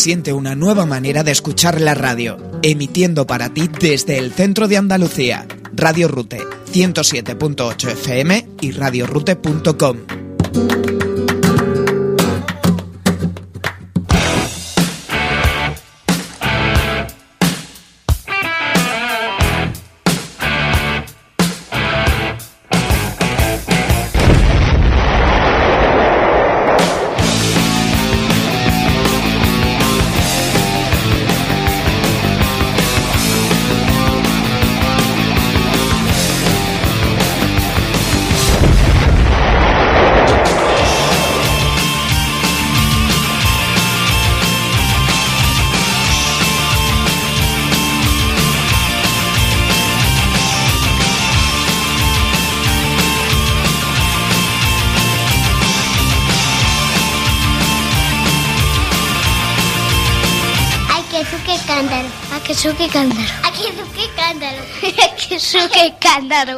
Siente una nueva manera de escuchar la radio, emitiendo para ti desde el centro de Andalucía. Radio Rute 107.8 FM y radiorute.com. అందరూ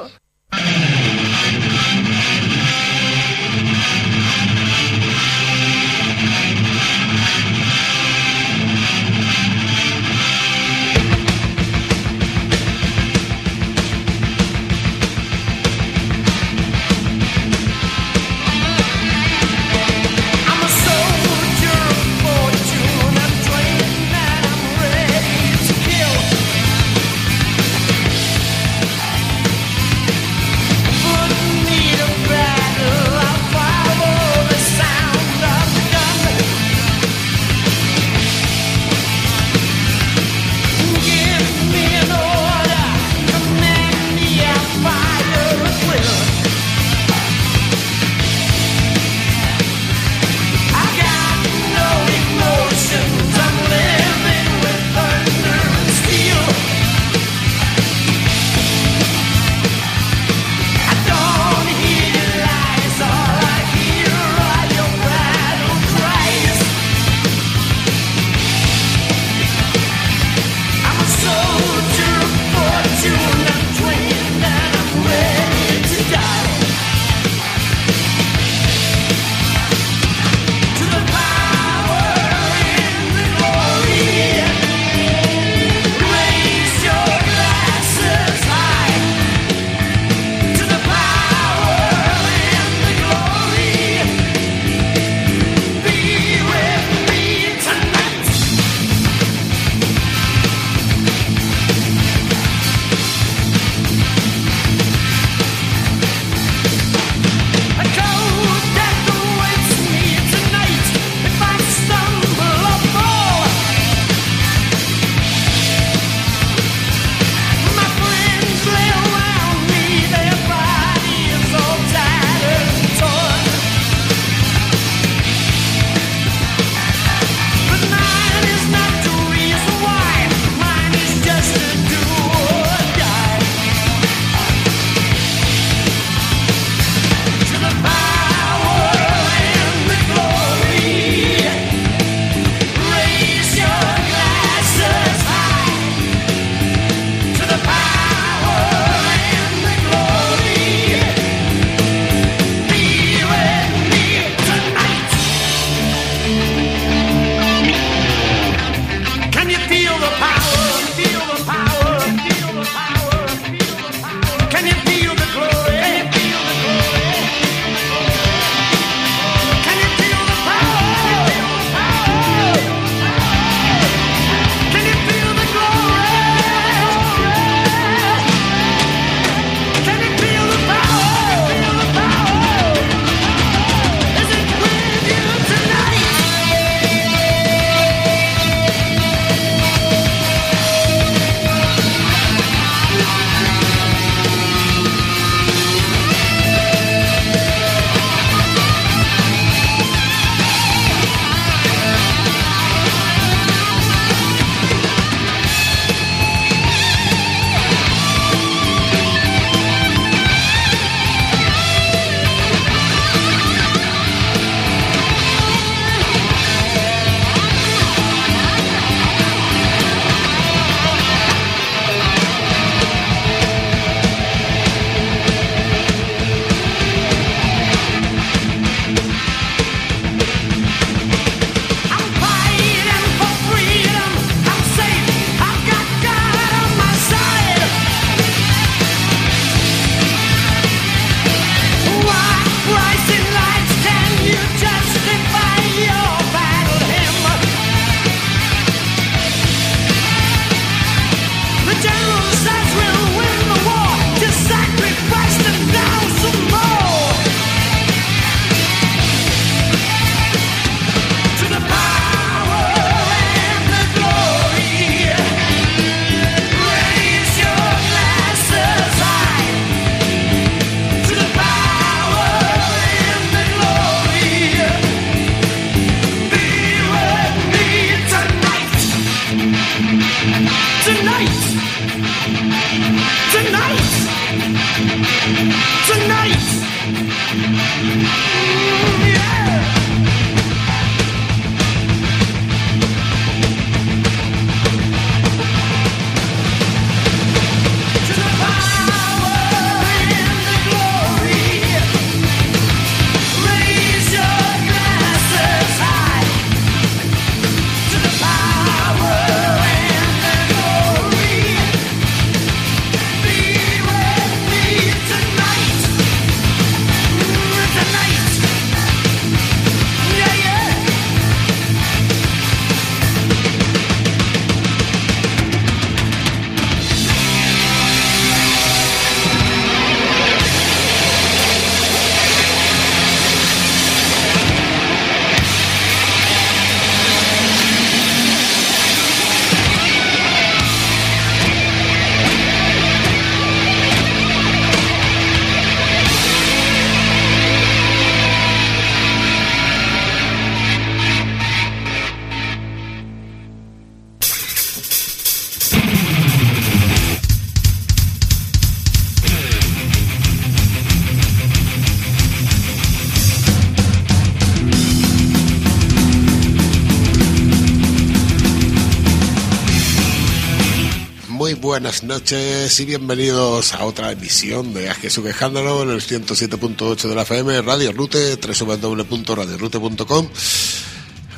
noches y bienvenidos a otra emisión de Jesús Quejándolo en el 107.8 de la FM, Radio Rute, www.radiorute.com.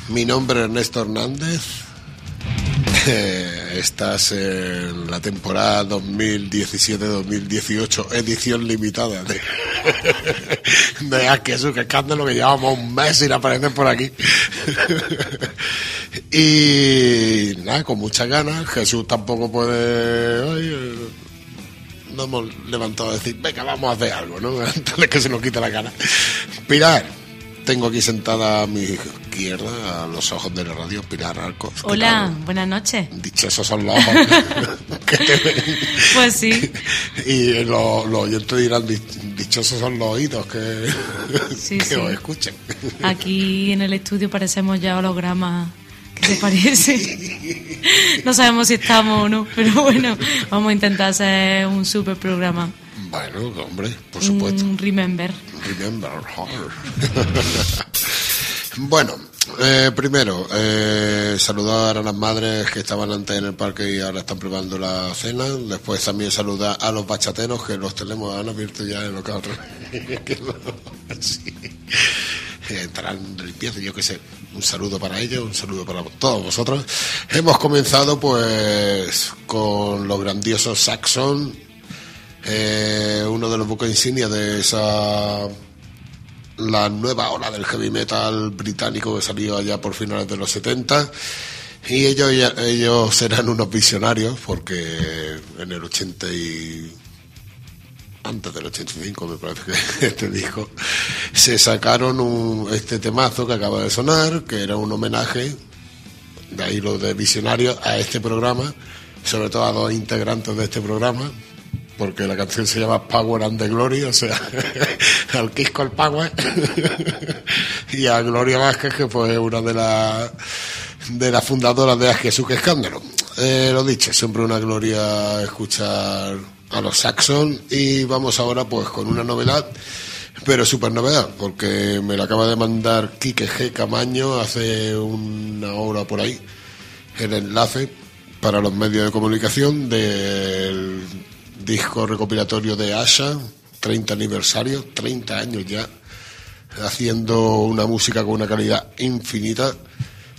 Mi nombre es Ernesto Hernández. Estás en la temporada 2017-2018, edición limitada de, de Jesús Quejándolo, que llevamos un mes sin aparecer por aquí. Y nada, con muchas ganas. Jesús tampoco puede. Ay, eh, no hemos levantado a decir, venga, vamos a hacer algo, ¿no? Antes de que se nos quite la cara. Pilar, tengo aquí sentada a mi izquierda, a los ojos de la radio, Pilar Arcos. ¿Qué Hola, buenas noches. Dichosos son los ojos que te ven. Pues sí, Y los, los oyentes dirán, "Di- dichosos son los oídos que, Sí, que sí. os escuchen. aquí en el estudio parecemos ya hologramas. ¿Qué te parece? No sabemos si estamos o no, pero bueno, vamos a intentar hacer un super programa. Bueno, hombre, por supuesto. Un remember. Remember her. bueno, eh, primero, eh, saludar a las madres que estaban antes en el parque y ahora están preparando la cena. Después también saludar a los bachateros que los tenemos, han abierto ya el local. Sí. De limpieza, yo qué sé. Un saludo para ellos, un saludo para todos vosotros. Hemos comenzado pues con los grandiosos Saxon, eh, uno de los buques insignia de esa la nueva ola del heavy metal británico que salió allá por finales de los 70 y ellos ellos serán unos visionarios porque en el 80 y antes del 85 me parece que este disco se sacaron un, este temazo que acaba de sonar que era un homenaje de ahí lo de visionarios a este programa sobre todo a dos integrantes de este programa porque la canción se llama Power and the Glory, o sea, al Kisco al Power, y a Gloria Vázquez, que fue una de las de las fundadoras de A Jesús Escándalo. Eh, lo dicho, siempre una gloria escuchar a los Saxon y vamos ahora pues con una novedad, pero super novedad, porque me la acaba de mandar Quique G. Camaño hace una hora por ahí, el enlace para los medios de comunicación del disco recopilatorio de Asha, 30 aniversario, 30 años ya, haciendo una música con una calidad infinita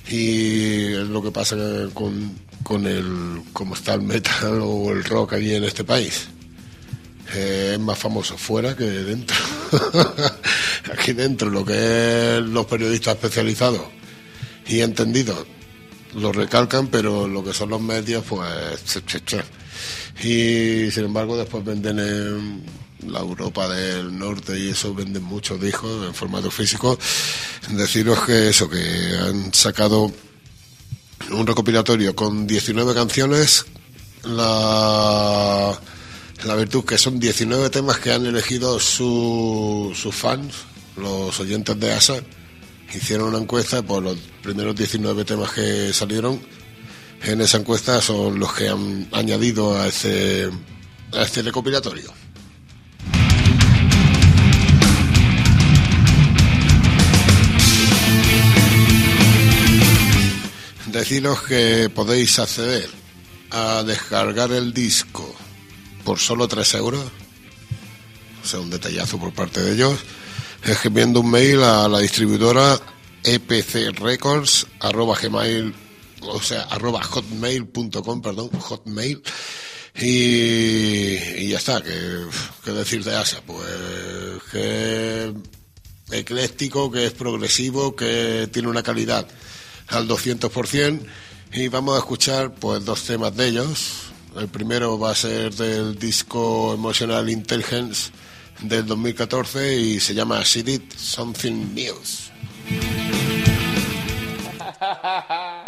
y es lo que pasa con, con el cómo está el metal o el rock allí en este país. Eh, es más famoso fuera que dentro. Aquí dentro lo que es los periodistas especializados y entendidos lo recalcan, pero lo que son los medios, pues... Y sin embargo después venden en la Europa del Norte y eso venden muchos discos en formato físico. Deciros que eso, que han sacado un recopilatorio con 19 canciones, la, la virtud que son 19 temas que han elegido su- sus fans, los oyentes de ASA, hicieron una encuesta por los primeros 19 temas que salieron. En esa encuesta son los que han añadido a este, a este recopilatorio. Deciros que podéis acceder a descargar el disco por solo 3 euros, o sea, un detallazo por parte de ellos, escribiendo un mail a la distribuidora epcrecords arroba gmail o sea arroba hotmail.com perdón hotmail. Y, ya está que, que decir de Asa pues que ecléctico que es progresivo que tiene una calidad al 200% y vamos a escuchar pues dos temas de ellos el primero va a ser del disco Emotional Intelligence del 2014 y se llama She Did Something News.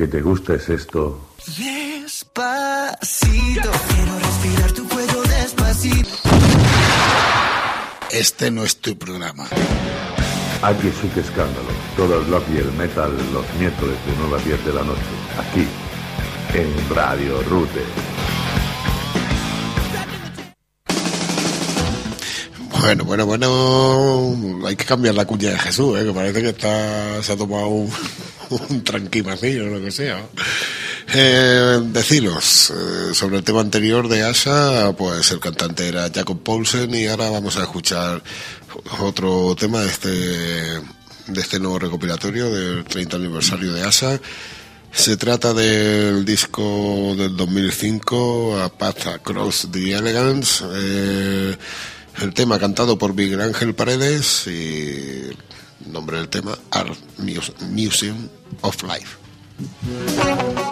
que te gusta es esto. Despacito, quiero respirar tu cuello despacito. Este no es tu programa. Aquí es un escándalo. Todo el rock y el metal los miércoles de 9 a 10 de la noche. Aquí, en Radio Rute. Bueno, bueno, bueno, hay que cambiar la cuña de Jesús, ¿eh? que parece que está, se ha tomado un, un tranquimacillo lo que sea. Eh, deciros, eh, sobre el tema anterior de Asha, pues el cantante era Jacob Paulsen y ahora vamos a escuchar otro tema de este, de este nuevo recopilatorio del 30 aniversario de Asha. Se trata del disco del 2005, A Path Across the Elegance. Eh, el tema cantado por Miguel Ángel Paredes y nombre del tema Art Muse- Museum of Life.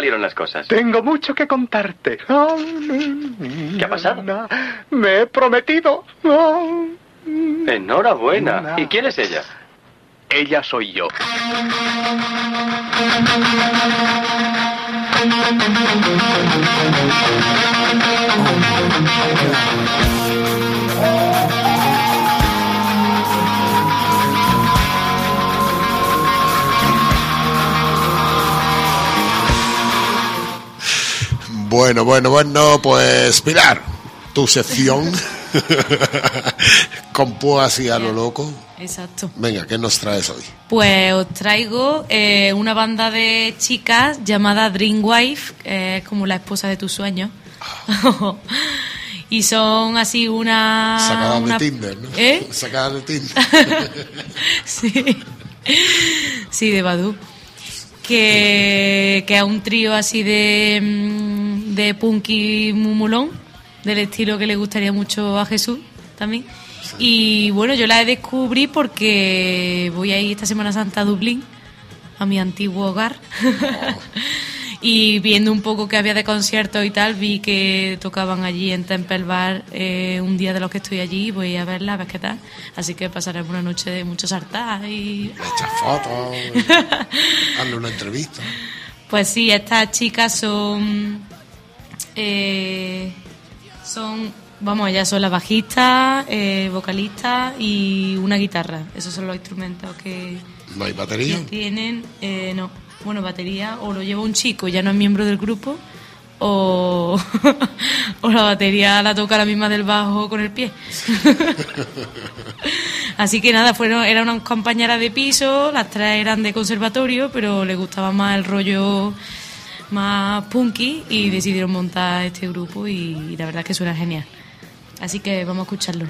Salieron las cosas? Tengo mucho que contarte. ¿Qué ha pasado? Me he prometido. Enhorabuena. ¿Y quién es ella? Ella soy yo. Bueno, bueno, bueno, pues Pilar, tu sección con así a lo loco. Exacto. Venga, ¿qué nos traes hoy? Pues os traigo eh, una banda de chicas llamada Dreamwife, que es como la esposa de tus sueños. y son así una... Sacada una- de Tinder, ¿no? ¿Eh? Sacada de Tinder. sí. sí, de Badu. Que, que es un trío así de, mm, de punky mumulón, del estilo que le gustaría mucho a Jesús también. Y bueno, yo la descubrí porque voy a ir esta Semana Santa a Dublín, a mi antiguo hogar. y viendo un poco que había de conciertos y tal, vi que tocaban allí en Temple Bar eh, un día de los que estoy allí, voy a verla, a ver qué tal. Así que pasaremos una noche de mucho sartás y... Le echas fotos, hazle una entrevista. Pues sí, estas chicas son. Eh, son. Vamos, ellas son la bajista, eh, vocalista y una guitarra. Esos son los instrumentos que, ¿No hay batería? que tienen. eh, no, bueno, batería o lo lleva un chico, ya no es miembro del grupo, o, o la batería la toca la misma del bajo con el pie. Así que nada, fueron, eran unas compañeras de piso, las tres eran de conservatorio, pero les gustaba más el rollo más punky y decidieron montar este grupo y, la verdad que suena genial. Así que vamos a escucharlo.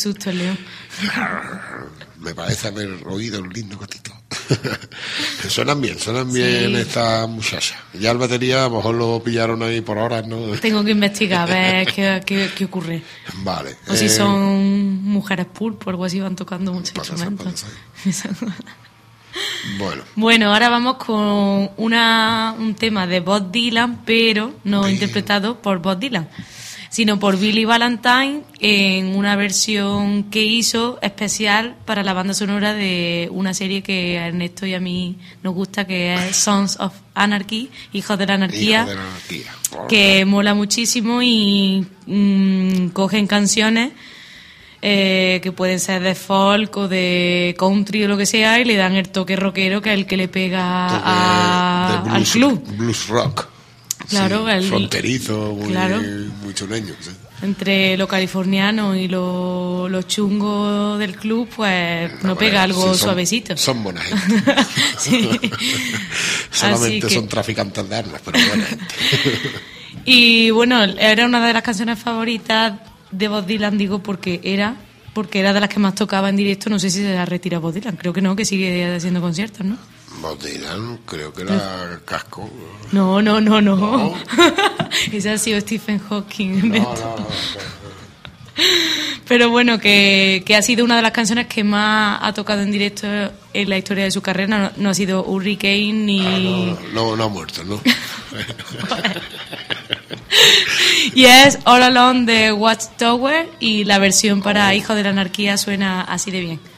Susto león. Me parece haber oído un lindo gatito. suenan bien, suenan bien Sí. estas muchachas. Ya el batería a lo mejor lo pillaron ahí por horas, ¿no? Tengo que investigar a ver qué, qué- qué ocurre. Vale. O si eh, son mujeres pulpo o algo así, van tocando muchos ser, instrumentos. Bueno, Bueno, ahora vamos con una, un tema de Bob Dylan, pero no interpretado por Bob Dylan, sino por Billy Valentine en una versión que hizo especial para la banda sonora de una serie que a Ernesto y a mí nos gusta, que es Sons of Anarchy, Hijos de la Anarquía, hijo de la anarquía. que mola muchísimo y mm, cogen canciones eh, que pueden ser de folk o de country o lo que sea y le dan el toque rockero que es el que le pega a- al club. Blues rock. Claro, Sí, el- fronterizo, muy, claro. muy chuleño. sí. Entre lo californiano y lo, lo chungo del club, pues no pega algo sí, son- suavecito. Son buena gente. Solamente que- son traficantes de armas, pero bueno. Y bueno, era una de las canciones favoritas de Bob Dylan, digo, porque era porque era de las que más tocaba en directo. No sé si se ha retirado Bob Dylan, creo que no, que sigue haciendo conciertos, ¿no? Bob Dylan, creo que era casco. No, no, no, no. Ese ha sido Stephen Hawking. No, no, no. Pero bueno, que, que ha sido una de las canciones que más ha tocado en directo en la historia de su carrera. No, no ha sido Hurricane ni... Ah, No, no, no ha muerto, ¿no? Y es All Alone de Watchtower y la versión para Hijo de la Anarquía suena así de bien.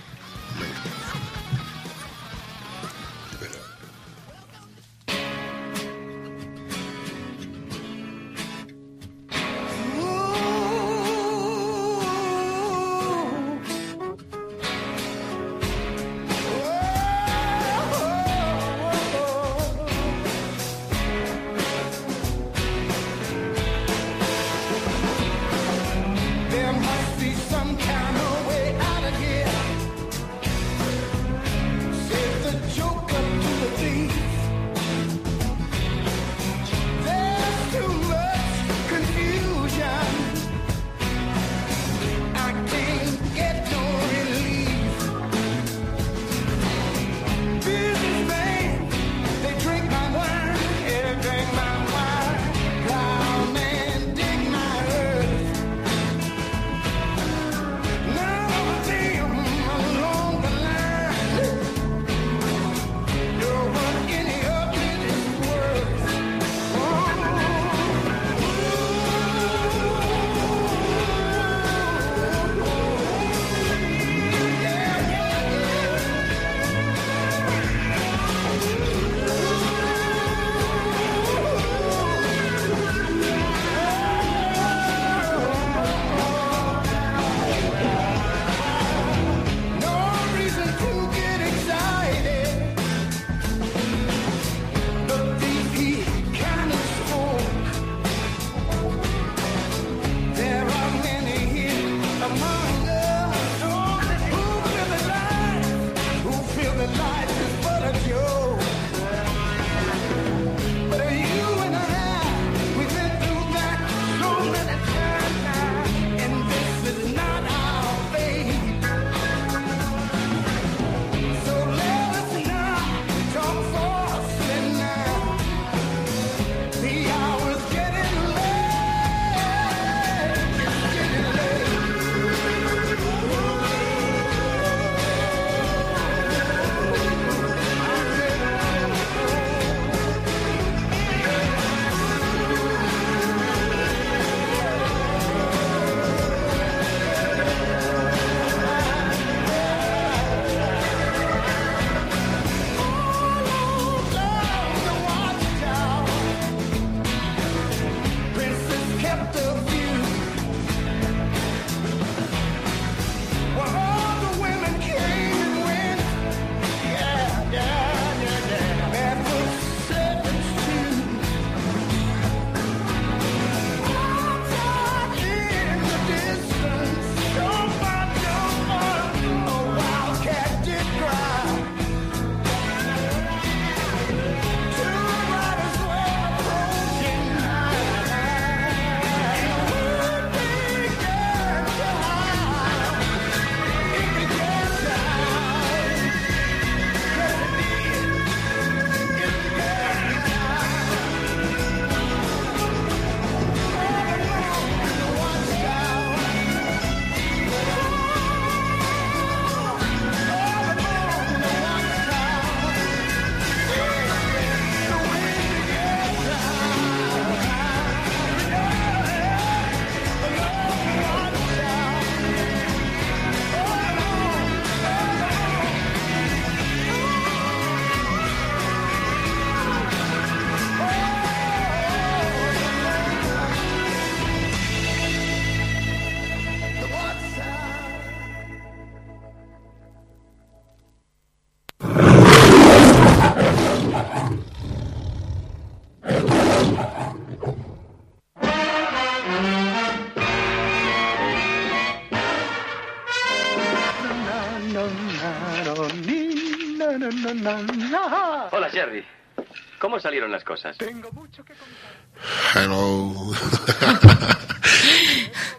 Hola, Jerry. ¿Cómo salieron las cosas? Hello.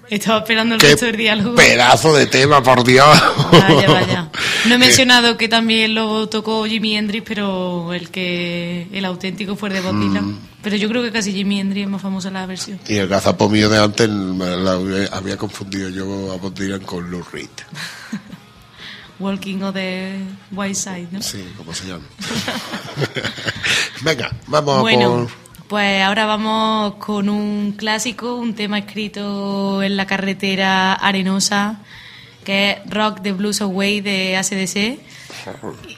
Estaba esperando el Qué resto del diálogo. pedazo de tema, por Dios. Vaya, vaya. No he mencionado que también lo tocó Jimi Hendrix, pero el que el auténtico fue de Bob Dylan. Mm. Pero yo creo que casi Jimi Hendrix es más famosa la versión. Y el gazapo mío de antes la había- había confundido yo a Bob Dylan con Lou Reed. Walking on the White Side, ¿no? Sí, ¿cómo se llama? Venga, vamos Bueno, por... pues ahora vamos con un clásico, un tema escrito en la carretera arenosa, que es Rock the Blues Away de ACDC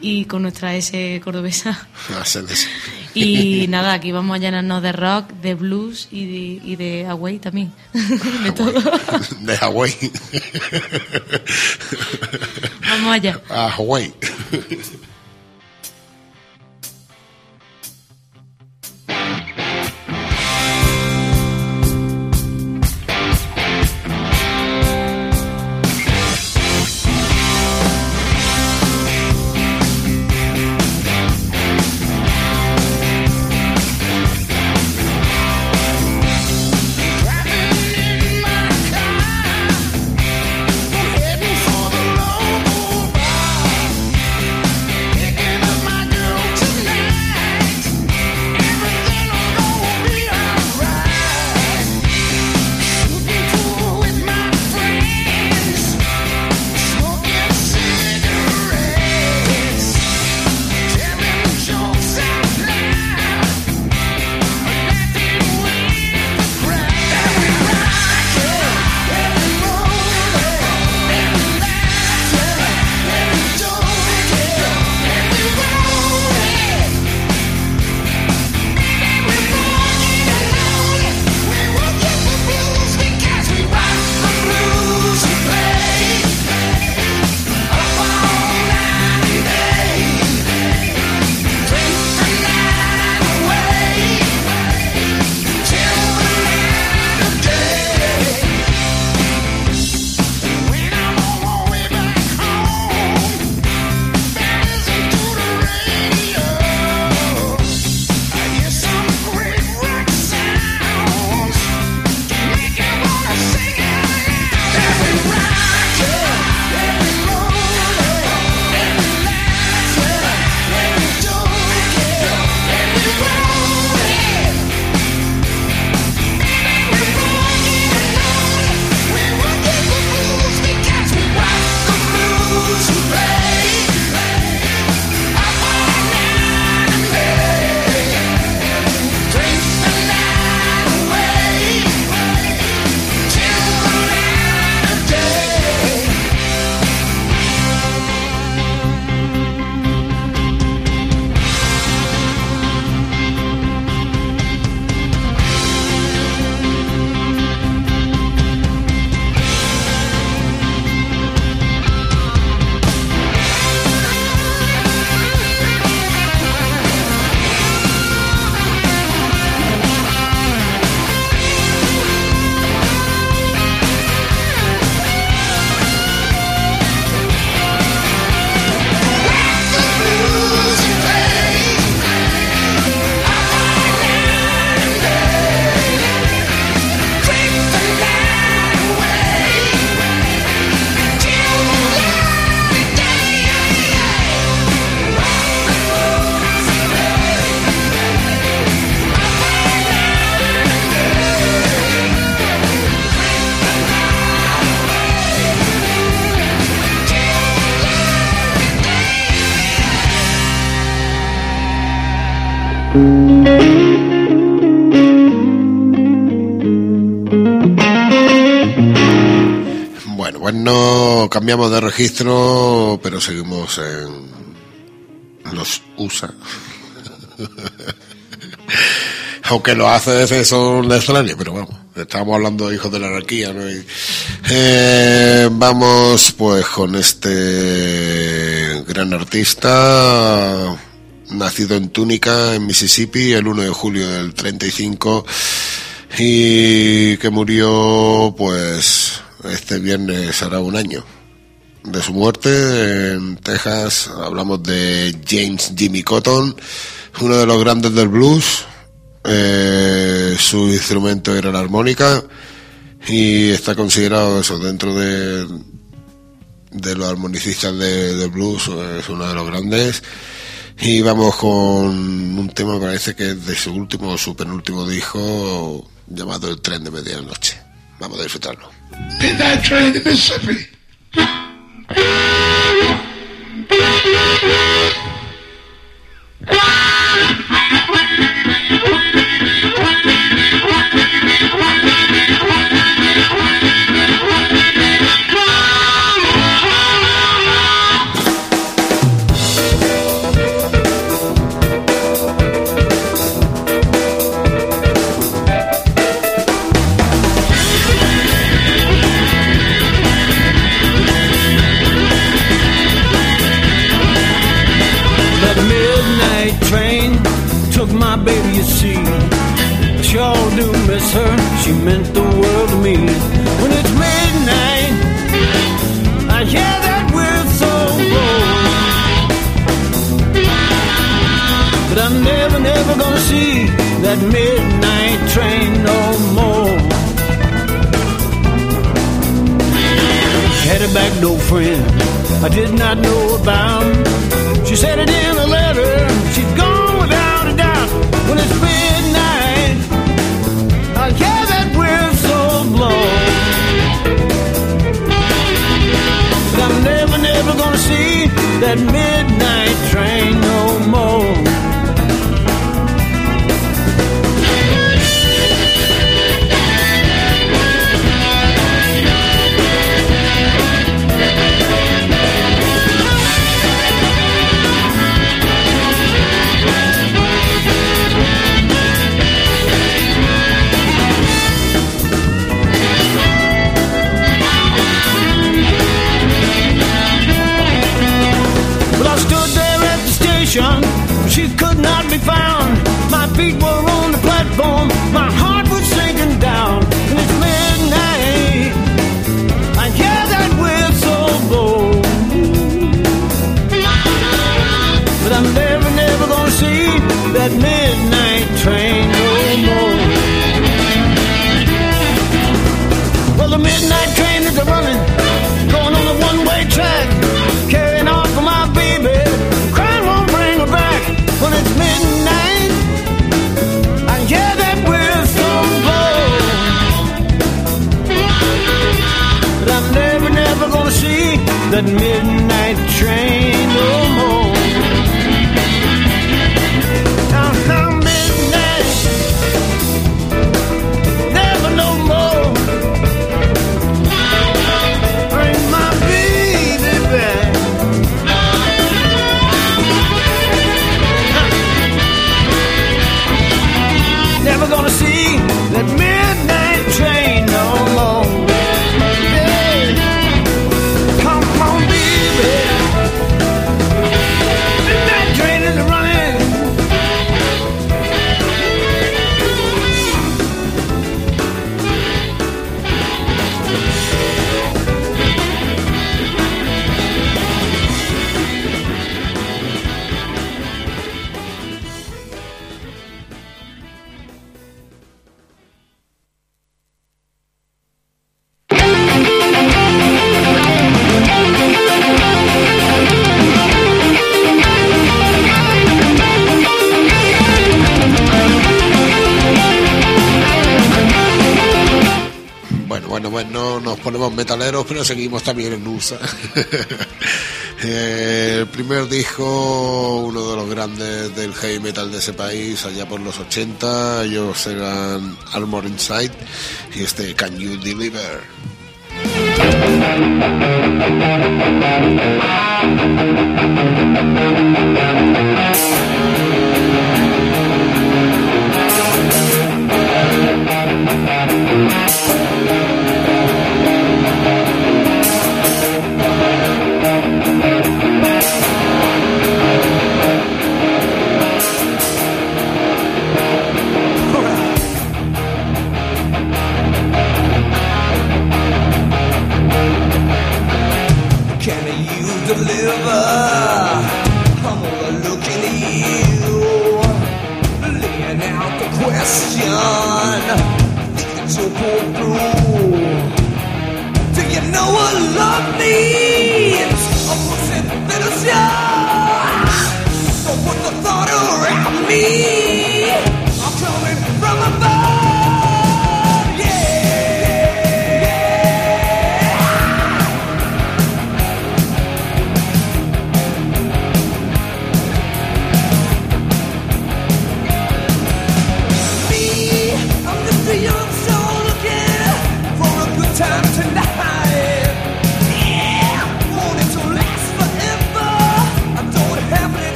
y con nuestra S cordobesa. Ah, Y nada, aquí vamos a llenarnos de rock, de blues y de, y de away también. de todo. De Hawái. Vamos allá. A cambiamos de registro, pero seguimos en los USA. Aunque lo los ACDC son extraños, pero bueno, estábamos hablando de hijos de la anarquía, ¿no? Y, eh, vamos pues con este gran artista, nacido en Túnica, en Mississippi, el 1 de julio del 35, y que murió pues este viernes hará un año de su muerte en Texas. Hablamos de James Jimmy Cotton, uno de los grandes del blues. Eh, su instrumento era la armónica y está considerado eso dentro de, de los armonicistas de, blues, es uno de los grandes. Y vamos con un tema, parece que es de su último o su penúltimo disco, llamado El tren de medianoche. Vamos a disfrutarlo. Ah! the midnight train that's running, going on the one-way track. seguimos también en USA. Eh, el primer disco, uno de los grandes del heavy metal de ese país, allá por los 80, ellos eran Armor Inside y este Can You Deliver.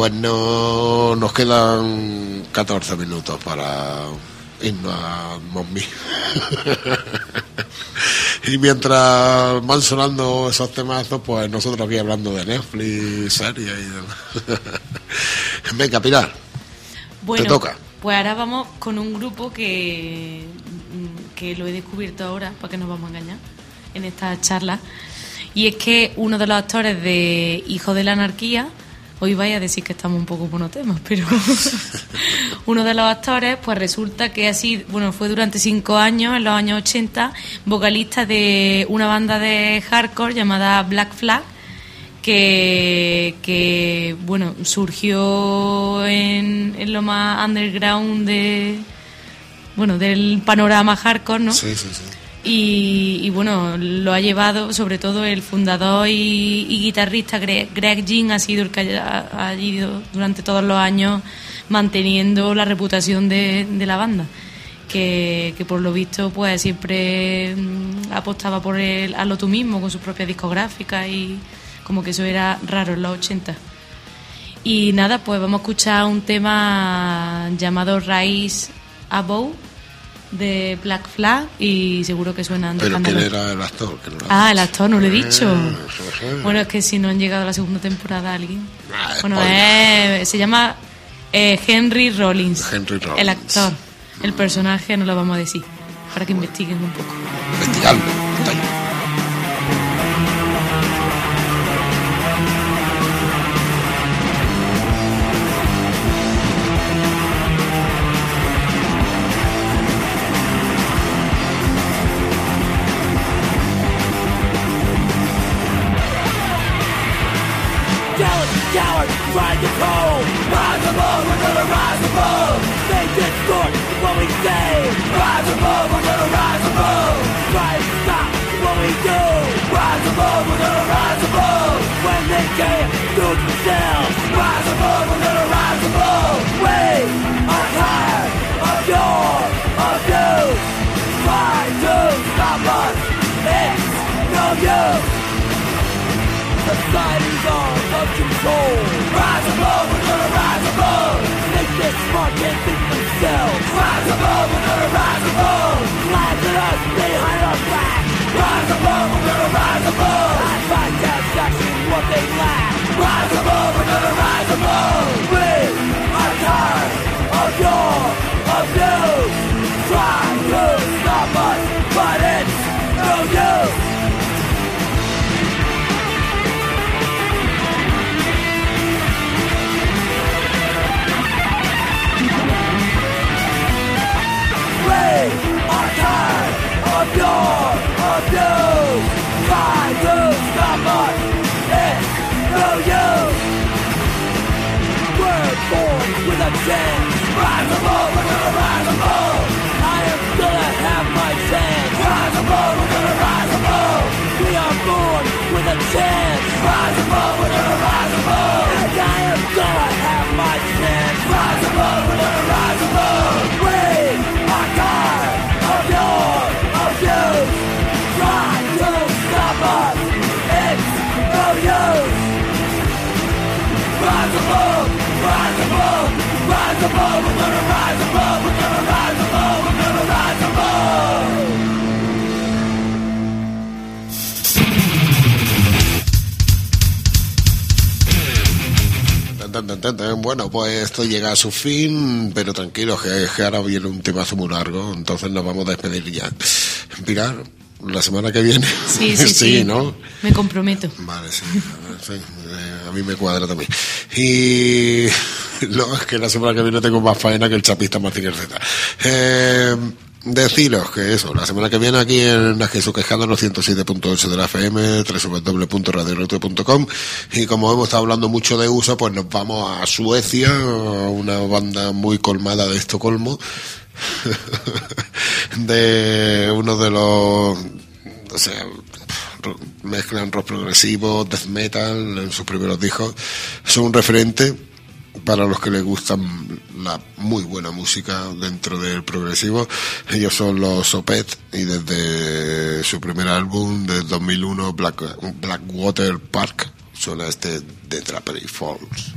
Bueno, bueno, nos quedan 14 minutos para irnos a y mientras van sonando esos temazos, pues nosotros aquí hablando de Netflix, series y demás. Venga, Pilar, Bueno, te toca. pues ahora vamos con un grupo que, mm, que lo he descubierto ahora, para que nos vamos a engañar, en esta charla. Y es que uno de los actores de Hijo de la Anarquía, hoy vaya a decir que estamos un poco monotemas, pero uno de los actores, pues resulta que así, bueno, fue durante cinco años, en los años 80, vocalista de una banda de hardcore llamada Black Flag, que, que bueno, surgió en, en lo más underground de, bueno, del panorama hardcore, ¿no? Sí, sí, sí. Y, bueno, lo ha llevado sobre todo el fundador y, guitarrista Greg, Greg Ginn ha sido el que ha, ido durante todos los años manteniendo la reputación de, la banda. Que, por lo visto pues siempre mm, apostaba por el hazlo tú mismo con su propia discográfica y como que eso era raro en los 80. Y nada, pues vamos a escuchar un tema llamado Rise Above de Black Flag y seguro que suenan de Pero ¿quién era el actor? Que no lo Ah, el actor, no lo he dicho. Eh, Bueno, es que si no han llegado a la segunda temporada alguien. Ah, Bueno, eh, se llama eh, Henry Rollins. Henry Rollins. El actor. El personaje no lo vamos a decir. Para que investiguen un poco. Investigarlo. Trying to cold. Rise above, we're gonna rise above. They distort what we say. Rise above, we're gonna rise above. Try and stop what we do. Rise above, we're gonna rise above. When they can't do it themselves. Rise above, we're gonna rise above. We are tired of your abuse. Try to stop us. It's no use. Society's on of control. Rise above, we're gonna rise above. Think this smart can't think themselves. Rise above, we're gonna rise above. Laugh at us behind our back. Rise above, we're gonna rise above. I find satisfaction what they lack. Rise above, we're gonna rise above. We are tired of your abuse. Try to stop us, but it's no use. Us. It's no use. We're born with a chance. Rise above, we're gonna rise above. I am gonna have my chance. Rise above, we're gonna rise above. We are born with a chance. Rise above, we're gonna rise above. And I am gonna have my chance. Rise above, we're gonna rise above. We Bueno, pues esto llega a su fin, pero tranquilos, que, que ahora viene un temazo muy largo, entonces nos vamos a despedir ya. Pilar, la semana que viene. Sí, sí, sí. ¿no? Me comprometo. Vale, sí. eh, a mí me cuadra también. Y no, es que la semana que viene tengo más faena que el chapista Martín Z. Eh, deciros que eso, la semana que viene aquí en la Jesús los 107.8 de la FM, www.radiorote.com y como hemos estado hablando mucho de uso, pues nos vamos a Suecia, a una banda muy colmada de Estocolmo, de uno de los, o sea, mezclan rock progresivo, death metal en sus primeros discos, son un referente para los que les gustan la muy buena música dentro del progresivo. Ellos son los Sopet y desde su primer álbum de 2001, Black, Blackwater Park, suena este de Drapery Falls.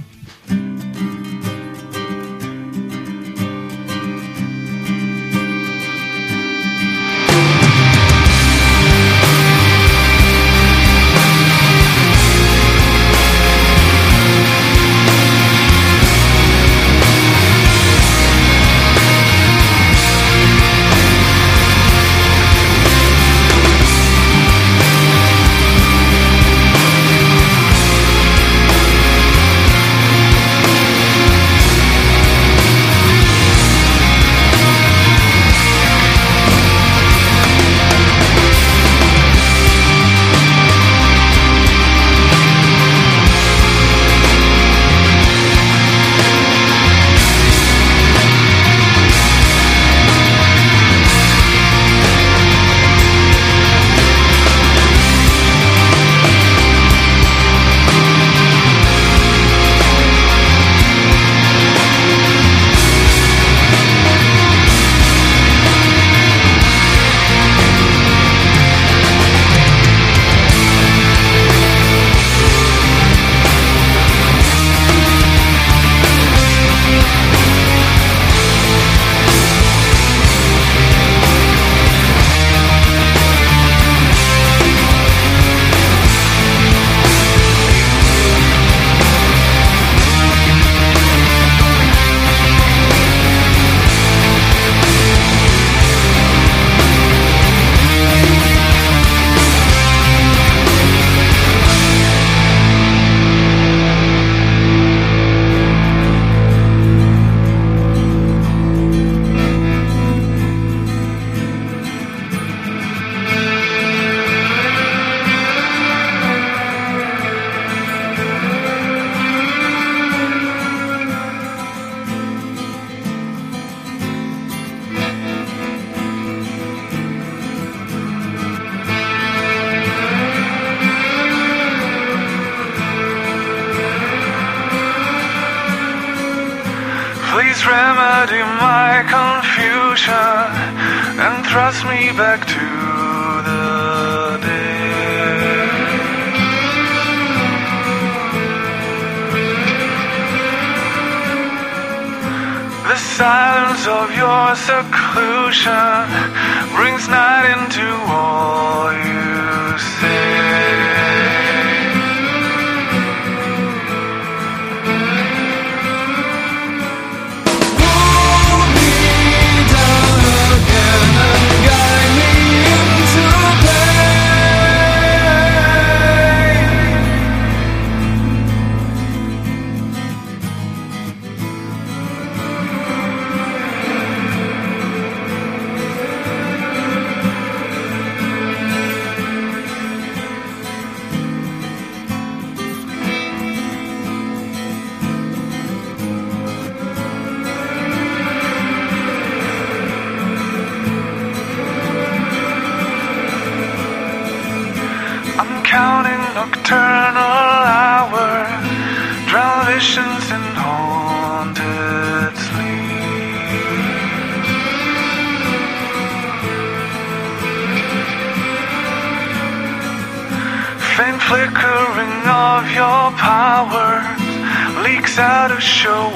Out to show